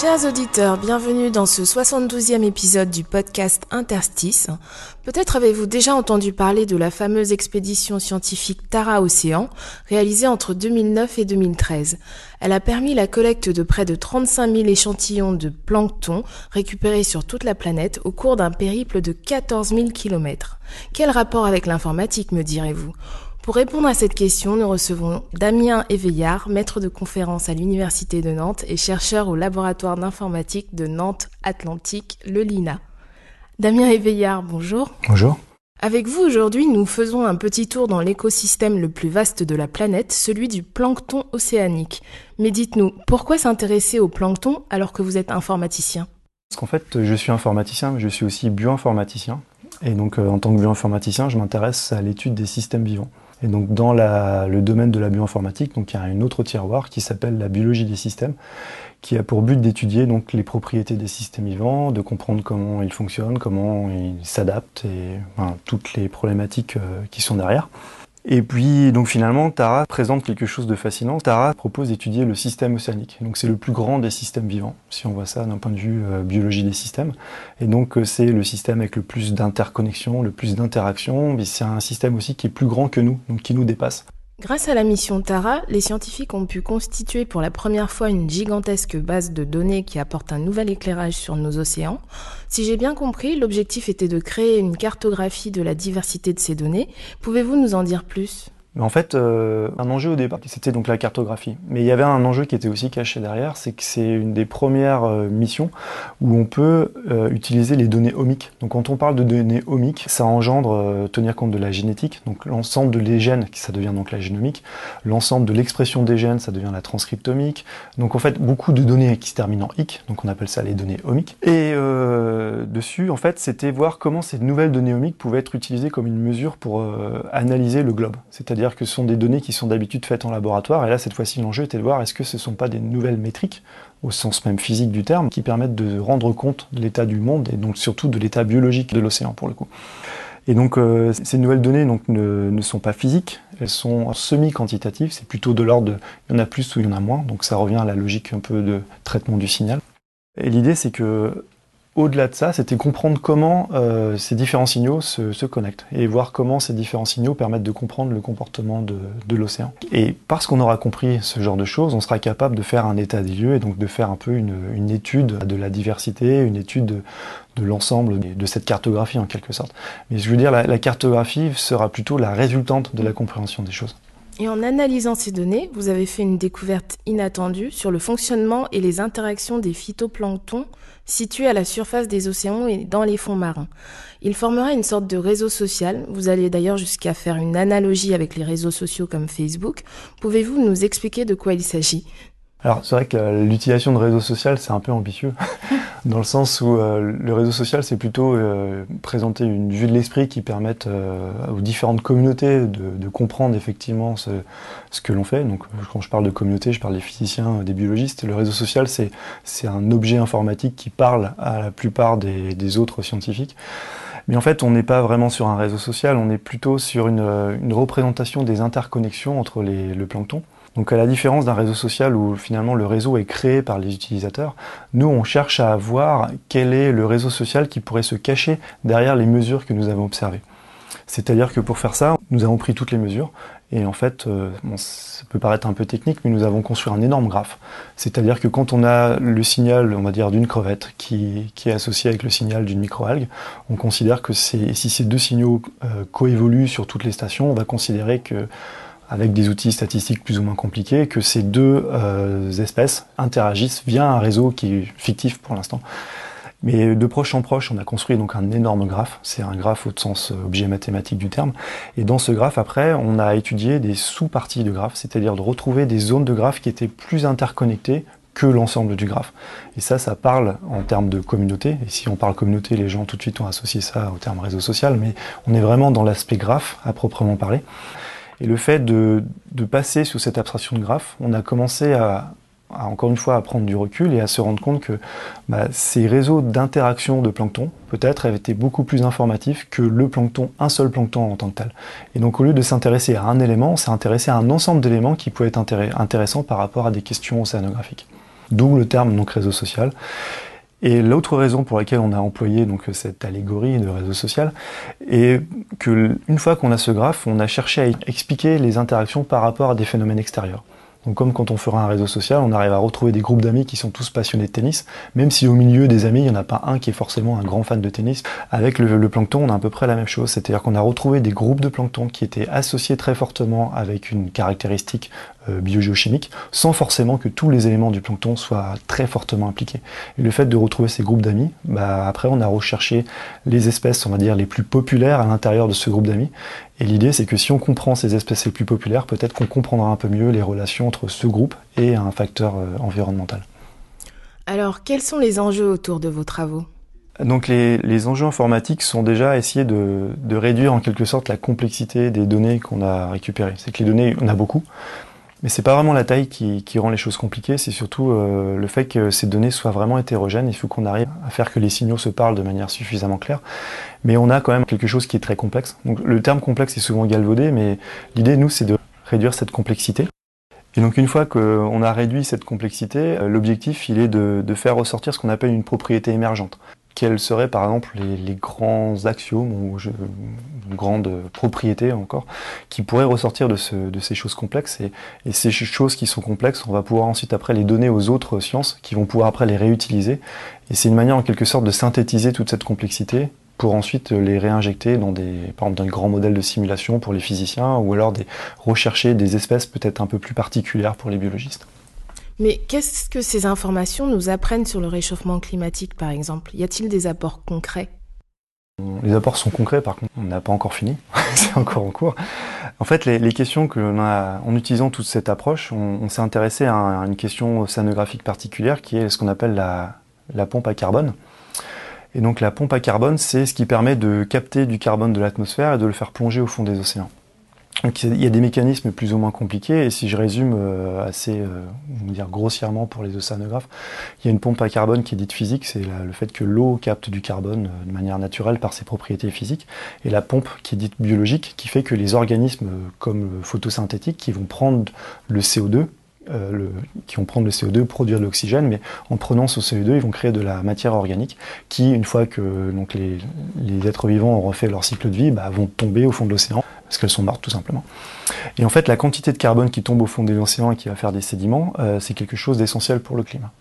Chers auditeurs, bienvenue dans ce 72e épisode du podcast Interstice. Peut-être avez-vous déjà entendu parler de la fameuse expédition scientifique Tara Océan, réalisée entre 2009 et 2013. Elle a permis la collecte de près de 35 000 échantillons de plancton récupérés sur toute la planète au cours d'un périple de 14 000 kilomètres. Quel rapport avec l'informatique, me direz-vous? Pour répondre à cette question, nous recevons Damien Éveillard, maître de conférence à l'Université de Nantes et chercheur au laboratoire d'informatique de Nantes Atlantique, le LINA. Damien Éveillard, bonjour. Bonjour. Avec vous aujourd'hui, nous faisons un petit tour dans l'écosystème le plus vaste de la planète, celui du plancton océanique. Mais dites-nous, pourquoi s'intéresser au plancton alors que vous êtes informaticien? Parce qu'en fait, je suis informaticien, mais je suis aussi bioinformaticien. Et donc, euh, en tant que bioinformaticien, je m'intéresse à l'étude des systèmes vivants. Et donc, dans le domaine de la bioinformatique, donc, il y a un autre tiroir qui s'appelle la biologie des systèmes, qui a pour but d'étudier donc les propriétés des systèmes vivants, de comprendre comment ils fonctionnent, comment ils s'adaptent et toutes les problématiques euh, qui sont derrière. Et puis, donc finalement, Tara présente quelque chose de fascinant. Tara propose d'étudier le système océanique. Donc, c'est le plus grand des systèmes vivants, si on voit ça d'un point de vue euh, biologie des systèmes. Et donc, euh, c'est le système avec le plus d'interconnexions, le plus d'interactions. C'est un système aussi qui est plus grand que nous, donc qui nous dépasse. Grâce à la mission Tara, les scientifiques ont pu constituer pour la première fois une gigantesque base de données qui apporte un nouvel éclairage sur nos océans. Si j'ai bien compris, l'objectif était de créer une cartographie de la diversité de ces données. Pouvez-vous nous en dire plus? En fait, euh, un enjeu au départ, c'était donc la cartographie. Mais il y avait un enjeu qui était aussi caché derrière, c'est que c'est une des premières euh, missions où on peut euh, utiliser les données omiques. Donc quand on parle de données omiques, ça engendre tenir compte de la génétique, donc l'ensemble de les gènes, ça devient donc la génomique, l'ensemble de l'expression des gènes, ça devient la transcriptomique. Donc en fait, beaucoup de données qui se terminent en ic, donc on appelle ça les données omiques. Et dessus, en fait, c'était voir comment ces nouvelles données omiques pouvaient être utilisées comme une mesure pour analyser le globe. Que ce sont des données qui sont d'habitude faites en laboratoire, et là, cette fois-ci, l'enjeu était de voir est-ce que ce ne sont pas des nouvelles métriques, au sens même physique du terme, qui permettent de rendre compte de l'état du monde, et donc surtout de l'état biologique de l'océan, pour le coup. Et donc, euh, ces nouvelles données donc, ne, ne sont pas physiques, elles sont semi-quantitatives, c'est plutôt de l'ordre de il y en a plus ou il y en a moins, donc ça revient à la logique un peu de traitement du signal. Et l'idée, c'est que au-delà de ça, c'était comprendre comment euh, ces différents signaux se, connectent et voir comment ces différents signaux permettent de comprendre le comportement de, l'océan. Et parce qu'on aura compris ce genre de choses, on sera capable de faire un état des lieux et donc de faire un peu une, étude de la diversité, une étude de, de l'ensemble de cette cartographie en quelque sorte. Mais je veux dire, la, la cartographie sera plutôt la résultante de la compréhension des choses. Et en analysant ces données, vous avez fait une découverte inattendue sur le fonctionnement et les interactions des phytoplanctons situés à la surface des océans et dans les fonds marins. Il formera une sorte de réseau social. Vous allez d'ailleurs jusqu'à faire une analogie avec les réseaux sociaux comme Facebook. Pouvez-vous nous expliquer de quoi il s'agit? Alors c'est vrai que l'utilisation de réseau social c'est un peu ambitieux, dans le sens où euh, le réseau social c'est plutôt euh, présenter une vue de l'esprit qui permette euh, aux différentes communautés de, de comprendre effectivement ce, ce que l'on fait. Donc quand je parle de communauté, je parle des physiciens, des biologistes. Le réseau social c'est un objet informatique qui parle à la plupart des, des autres scientifiques. Mais en fait, on n'est pas vraiment sur un réseau social, on est plutôt sur une, euh, une représentation des interconnexions entre les, le plancton. Donc à la différence d'un réseau social où finalement le réseau est créé par les utilisateurs, nous on cherche à voir quel est le réseau social qui pourrait se cacher derrière les mesures que nous avons observées. C'est-à-dire que pour faire ça, nous avons pris toutes les mesures et en fait, euh, bon, ça peut paraître un peu technique, mais nous avons construit un énorme graphe. C'est-à-dire que quand on a le signal, on va dire, d'une crevette qui, qui est associé avec le signal d'une microalgue, on considère que si ces deux signaux euh, coévoluent sur toutes les stations, on va considérer que avec des outils statistiques plus ou moins compliqués, que ces deux euh, espèces interagissent via un réseau qui est fictif pour l'instant. Mais de proche en proche, on a construit donc un énorme graphe. C'est un graphe au sens euh, objet mathématique du terme. Et dans ce graphe, après, on a étudié des sous-parties de graphe, c'est-à-dire de retrouver des zones de graphe qui étaient plus interconnectées que l'ensemble du graphe. Et ça, ça parle en termes de communauté. Et si on parle communauté, les gens tout de suite ont associé ça au terme réseau social, mais on est vraiment dans l'aspect graphe à proprement parler. Et le fait de, passer sous cette abstraction de graphe, on a commencé à, encore une fois à prendre du recul et à se rendre compte que bah, ces réseaux d'interaction de plancton, peut-être, avaient été beaucoup plus informatifs que le plancton, un seul plancton en tant que tel. Et donc au lieu de s'intéresser à un élément, on s'est intéressé à un ensemble d'éléments qui pouvaient être intéressants par rapport à des questions océanographiques. D'où le terme donc réseau social. Et l'autre raison pour laquelle on a employé donc cette allégorie de réseau social est que une fois qu'on a ce graphe, on a cherché à expliquer les interactions par rapport à des phénomènes extérieurs. Donc comme quand on fera un réseau social, on arrive à retrouver des groupes d'amis qui sont tous passionnés de tennis, même si au milieu des amis, il n'y en a pas un qui est forcément un grand fan de tennis. Avec le, plancton, on a à peu près la même chose, c'est-à-dire qu'on a retrouvé des groupes de plancton qui étaient associés très fortement avec une caractéristique euh, biogéochimique, sans forcément que tous les éléments du plancton soient très fortement impliqués. Et le fait de retrouver ces groupes d'amis, bah, après on a recherché les espèces, on va dire, les plus populaires à l'intérieur de ce groupe d'amis. Et l'idée, c'est que si on comprend ces espèces les plus populaires, peut-être qu'on comprendra un peu mieux les relations entre ce groupe et un facteur euh, environnemental. Alors, quels sont les enjeux autour de vos travaux? Donc les, enjeux informatiques sont déjà essayer de, de, réduire en quelque sorte la complexité des données qu'on a récupérées. C'est que les données, on a beaucoup, mais c'est pas vraiment la taille qui, rend les choses compliquées, c'est surtout euh, le fait que ces données soient vraiment hétérogènes. Il faut qu'on arrive à faire que les signaux se parlent de manière suffisamment claire. Mais on a quand même quelque chose qui est très complexe. Donc le terme complexe est souvent galvaudé, mais l'idée, nous, c'est de réduire cette complexité. Et donc une fois qu'on a réduit cette complexité, euh, l'objectif, il est de, de faire ressortir ce qu'on appelle une propriété émergente quels seraient par exemple les, grands axiomes ou une grande propriété encore qui pourraient ressortir de, ces choses complexes et, ces choses qui sont complexes on va pouvoir ensuite après les donner aux autres sciences qui vont pouvoir après les réutiliser et c'est une manière en quelque sorte de synthétiser toute cette complexité pour ensuite les réinjecter dans des, par exemple, dans grands modèles de simulation pour les physiciens ou alors des, rechercher des espèces peut-être un peu plus particulières pour les biologistes. Mais qu'est-ce que ces informations nous apprennent sur le réchauffement climatique, par exemple? Y a-t-il des apports concrets? Les apports sont concrets, par contre, on n'a pas encore fini, c'est encore en cours. En fait, les, questions que en utilisant toute cette approche, on, s'est intéressé à, une question océanographique particulière qui est ce qu'on appelle la pompe à carbone. Et donc la pompe à carbone, c'est ce qui permet de capter du carbone de l'atmosphère et de le faire plonger au fond des océans. Donc il y a des mécanismes plus ou moins compliqués, et si je résume euh, assez euh, dire grossièrement pour les océanographes, il y a une pompe à carbone qui est dite physique, c'est le fait que l'eau capte du carbone euh, de manière naturelle par ses propriétés physiques, et la pompe qui est dite biologique, qui fait que les organismes comme le photosynthétique, qui vont prendre le CO2, qui vont prendre le CO2, produire de l'oxygène, mais en prenant ce CO2, ils vont créer de la matière organique qui, une fois que donc, les, êtres vivants auront fait leur cycle de vie, bah, vont tomber au fond de l'océan parce qu'elles sont mortes tout simplement. Et en fait, la quantité de carbone qui tombe au fond des océans et qui va faire des sédiments, euh, c'est quelque chose d'essentiel pour le climat.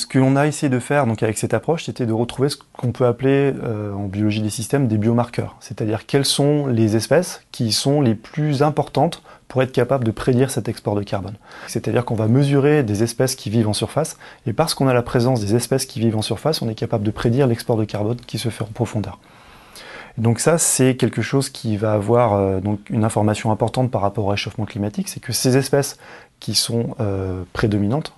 Ce que l'on a essayé de faire donc avec cette approche, c'était de retrouver ce qu'on peut appeler euh, en biologie des systèmes des biomarqueurs, c'est-à-dire quelles sont les espèces qui sont les plus importantes pour être capable de prédire cet export de carbone. C'est-à-dire qu'on va mesurer des espèces qui vivent en surface, et parce qu'on a la présence des espèces qui vivent en surface, on est capable de prédire l'export de carbone qui se fait en profondeur. Donc ça, c'est quelque chose qui va avoir euh, donc une information importante par rapport au réchauffement climatique, c'est que ces espèces qui sont euh, prédominantes,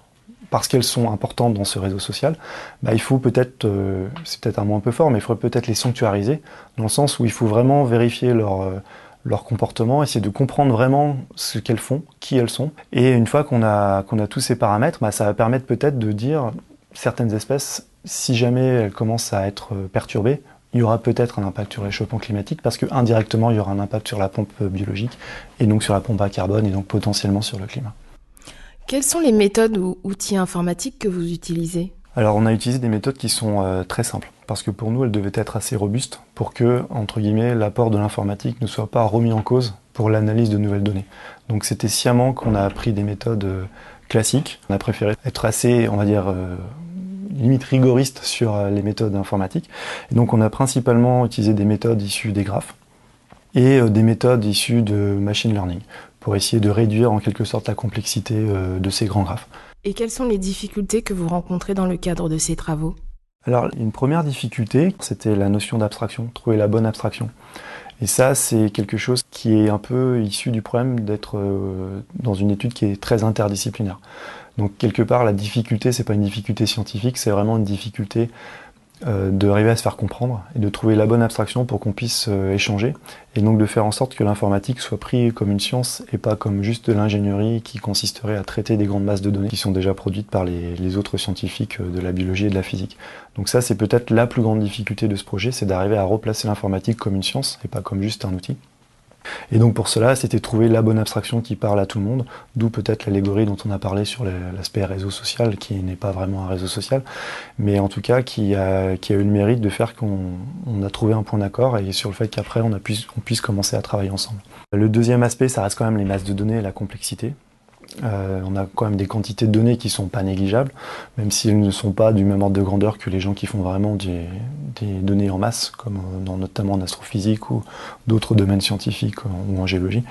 parce qu'elles sont importantes dans ce réseau social, bah, il faut peut-être, euh, c'est peut-être un mot un peu fort, mais il faudrait peut-être les sanctuariser, dans le sens où il faut vraiment vérifier leur, leur comportement, essayer de comprendre vraiment ce qu'elles font, qui elles sont. Et une fois qu'on a, qu'on a tous ces paramètres, bah, ça va permettre peut-être de dire certaines espèces, si jamais elles commencent à être perturbées, il y aura peut-être un impact sur le réchauffement climatique parce que indirectement il y aura un impact sur la pompe biologique et donc sur la pompe à carbone et donc potentiellement sur le climat. Quelles sont les méthodes ou outils informatiques que vous utilisez? Alors on a utilisé des méthodes qui sont euh, très simples parce que pour nous elles devaient être assez robustes pour que entre guillemets l'apport de l'informatique ne soit pas remis en cause pour l'analyse de nouvelles données. Donc c'était sciemment qu'on a appris des méthodes euh, classiques. On a préféré être assez, on va dire, euh, limite rigoriste sur les méthodes informatiques. Et donc on a principalement utilisé des méthodes issues des graphes et des méthodes issues de machine learning pour essayer de réduire en quelque sorte la complexité de ces grands graphes. Et quelles sont les difficultés que vous rencontrez dans le cadre de ces travaux Alors une première difficulté, c'était la notion d'abstraction, trouver la bonne abstraction. Et ça, c'est quelque chose qui est un peu issu du problème d'être dans une étude qui est très interdisciplinaire. Donc quelque part, la difficulté, c'est pas une difficulté scientifique, c'est vraiment une difficulté euh, d'arriver à se faire comprendre et de trouver la bonne abstraction pour qu'on puisse euh, échanger et donc de faire en sorte que l'informatique soit prise comme une science et pas comme juste de l'ingénierie qui consisterait à traiter des grandes masses de données qui sont déjà produites par les, les autres scientifiques de la biologie et de la physique. Donc ça c'est peut-être la plus grande difficulté de ce projet, c'est d'arriver à replacer l'informatique comme une science et pas comme juste un outil. Et donc pour cela, c'était trouver la bonne abstraction qui parle à tout le monde, d'où peut-être l'allégorie dont on a parlé sur l'aspect réseau social, qui n'est pas vraiment un réseau social, mais en tout cas qui a, eu le mérite de faire qu'on a trouvé un point d'accord et sur le fait qu'après on puisse commencer à travailler ensemble. Le deuxième aspect, ça reste quand même les masses de données et la complexité. Euh, on a quand même des quantités de données qui sont pas négligeables, même si elles ne sont pas du même ordre de grandeur que les gens qui font vraiment des, données en masse, comme dans, notamment en astrophysique ou d'autres domaines scientifiques ou en géologie.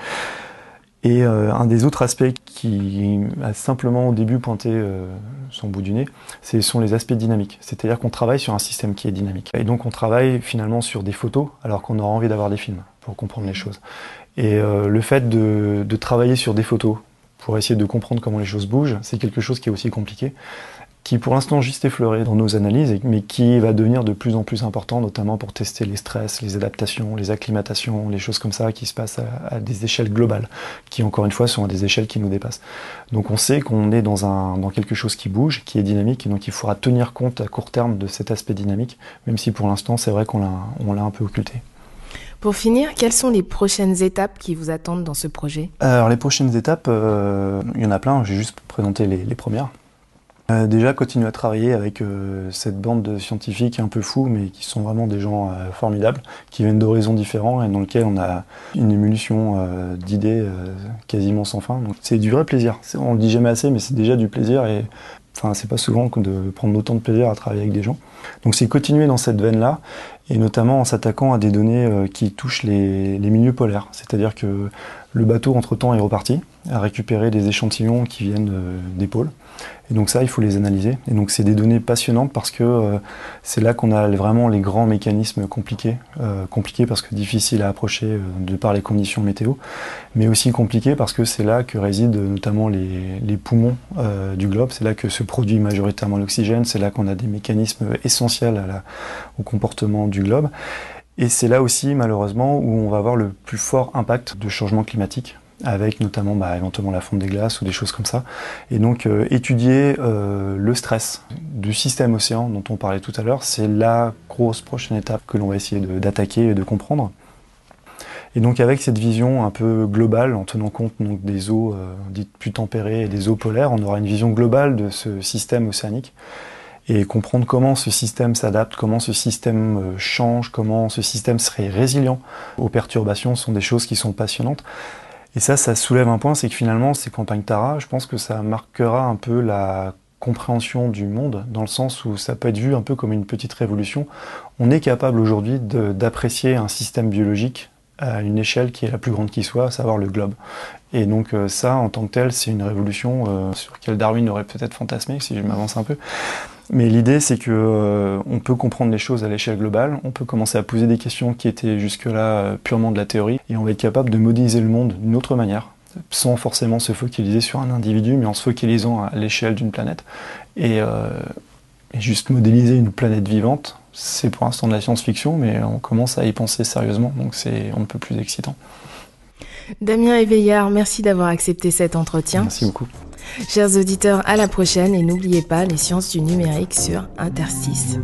Et euh, un des autres aspects qui a simplement au début pointé euh, son bout du nez, ce sont les aspects dynamiques. C'est-à-dire qu'on travaille sur un système qui est dynamique. Et donc on travaille finalement sur des photos alors qu'on aura envie d'avoir des films pour comprendre les choses. Et le fait de travailler sur des photos pour essayer de comprendre comment les choses bougent. C'est quelque chose qui est aussi compliqué, qui pour l'instant juste effleuré dans nos analyses, mais qui va devenir de plus en plus important, notamment pour tester les stress, les adaptations, les acclimatations, les choses comme ça qui se passent à, des échelles globales, qui encore une fois sont à des échelles qui nous dépassent. Donc on sait qu'on est dans, dans quelque chose qui bouge, qui est dynamique, et donc il faudra tenir compte à court terme de cet aspect dynamique, même si pour l'instant c'est vrai qu'on l'a un peu occulté. Pour finir, quelles sont les prochaines étapes qui vous attendent dans ce projet? Alors les prochaines étapes, euh, il y en a plein, j'ai juste présenté les, premières. Euh, déjà, continuer à travailler avec euh, cette bande de scientifiques un peu fous, mais qui sont vraiment des gens formidables, qui viennent d'horizons différents et dans lesquels on a une émulsion d'idées quasiment sans fin. Donc c'est du vrai plaisir. On le dit jamais assez, mais c'est déjà du plaisir et Enfin, c'est pas souvent de prendre autant de plaisir à travailler avec des gens. Donc c'est continuer dans cette veine-là, et notamment en s'attaquant à des données euh, qui touchent les, milieux polaires. C'est-à-dire que le bateau, entre-temps, est reparti, a récupéré des échantillons qui viennent euh, des pôles. Et donc ça, il faut les analyser. Et donc c'est des données passionnantes parce que euh, c'est là qu'on a vraiment les grands mécanismes compliqués. Euh, compliqués parce que difficiles à approcher de par les conditions météo, mais aussi compliqués parce que c'est là que résident notamment les, poumons du globe. C'est là que se produit majoritairement l'oxygène. C'est là qu'on a des mécanismes essentiels au comportement du globe. Et c'est là aussi, malheureusement, où on va avoir le plus fort impact de changement climatique avec notamment bah, éventuellement la fonte des glaces ou des choses comme ça. Et donc euh, étudier euh, le stress du système océan dont on parlait tout à l'heure, c'est la grosse prochaine étape que l'on va essayer d'attaquer et de comprendre. Et donc avec cette vision un peu globale, en tenant compte donc, des eaux euh, dites plus tempérées et des eaux polaires, on aura une vision globale de ce système océanique et comprendre comment ce système s'adapte, comment ce système change, comment ce système serait résilient aux perturbations sont des choses qui sont passionnantes. Et ça, ça soulève un point, c'est que finalement, ces campagnes Tara, je pense que ça marquera un peu la compréhension du monde, dans le sens où ça peut être vu un peu comme une petite révolution. On est capable aujourd'hui d'apprécier un système biologique à une échelle qui est la plus grande qui soit, à savoir le globe. Et donc euh, ça, en tant que tel, c'est une révolution euh, sur laquelle Darwin aurait peut-être fantasmé, si je m'avance un peu. Mais l'idée, c'est que euh, on peut comprendre les choses à l'échelle globale, on peut commencer à poser des questions qui étaient jusque-là purement de la théorie, et on va être capable de modéliser le monde d'une autre manière, sans forcément se focaliser sur un individu, mais en se focalisant à l'échelle d'une planète. Et, juste modéliser une planète vivante, c'est pour l'instant de la science-fiction, mais on commence à y penser sérieusement, donc c'est un peu plus excitant. Damien Éveillard, merci d'avoir accepté cet entretien. Merci beaucoup. Chers auditeurs, à la prochaine et n'oubliez pas les sciences du numérique sur Interstice.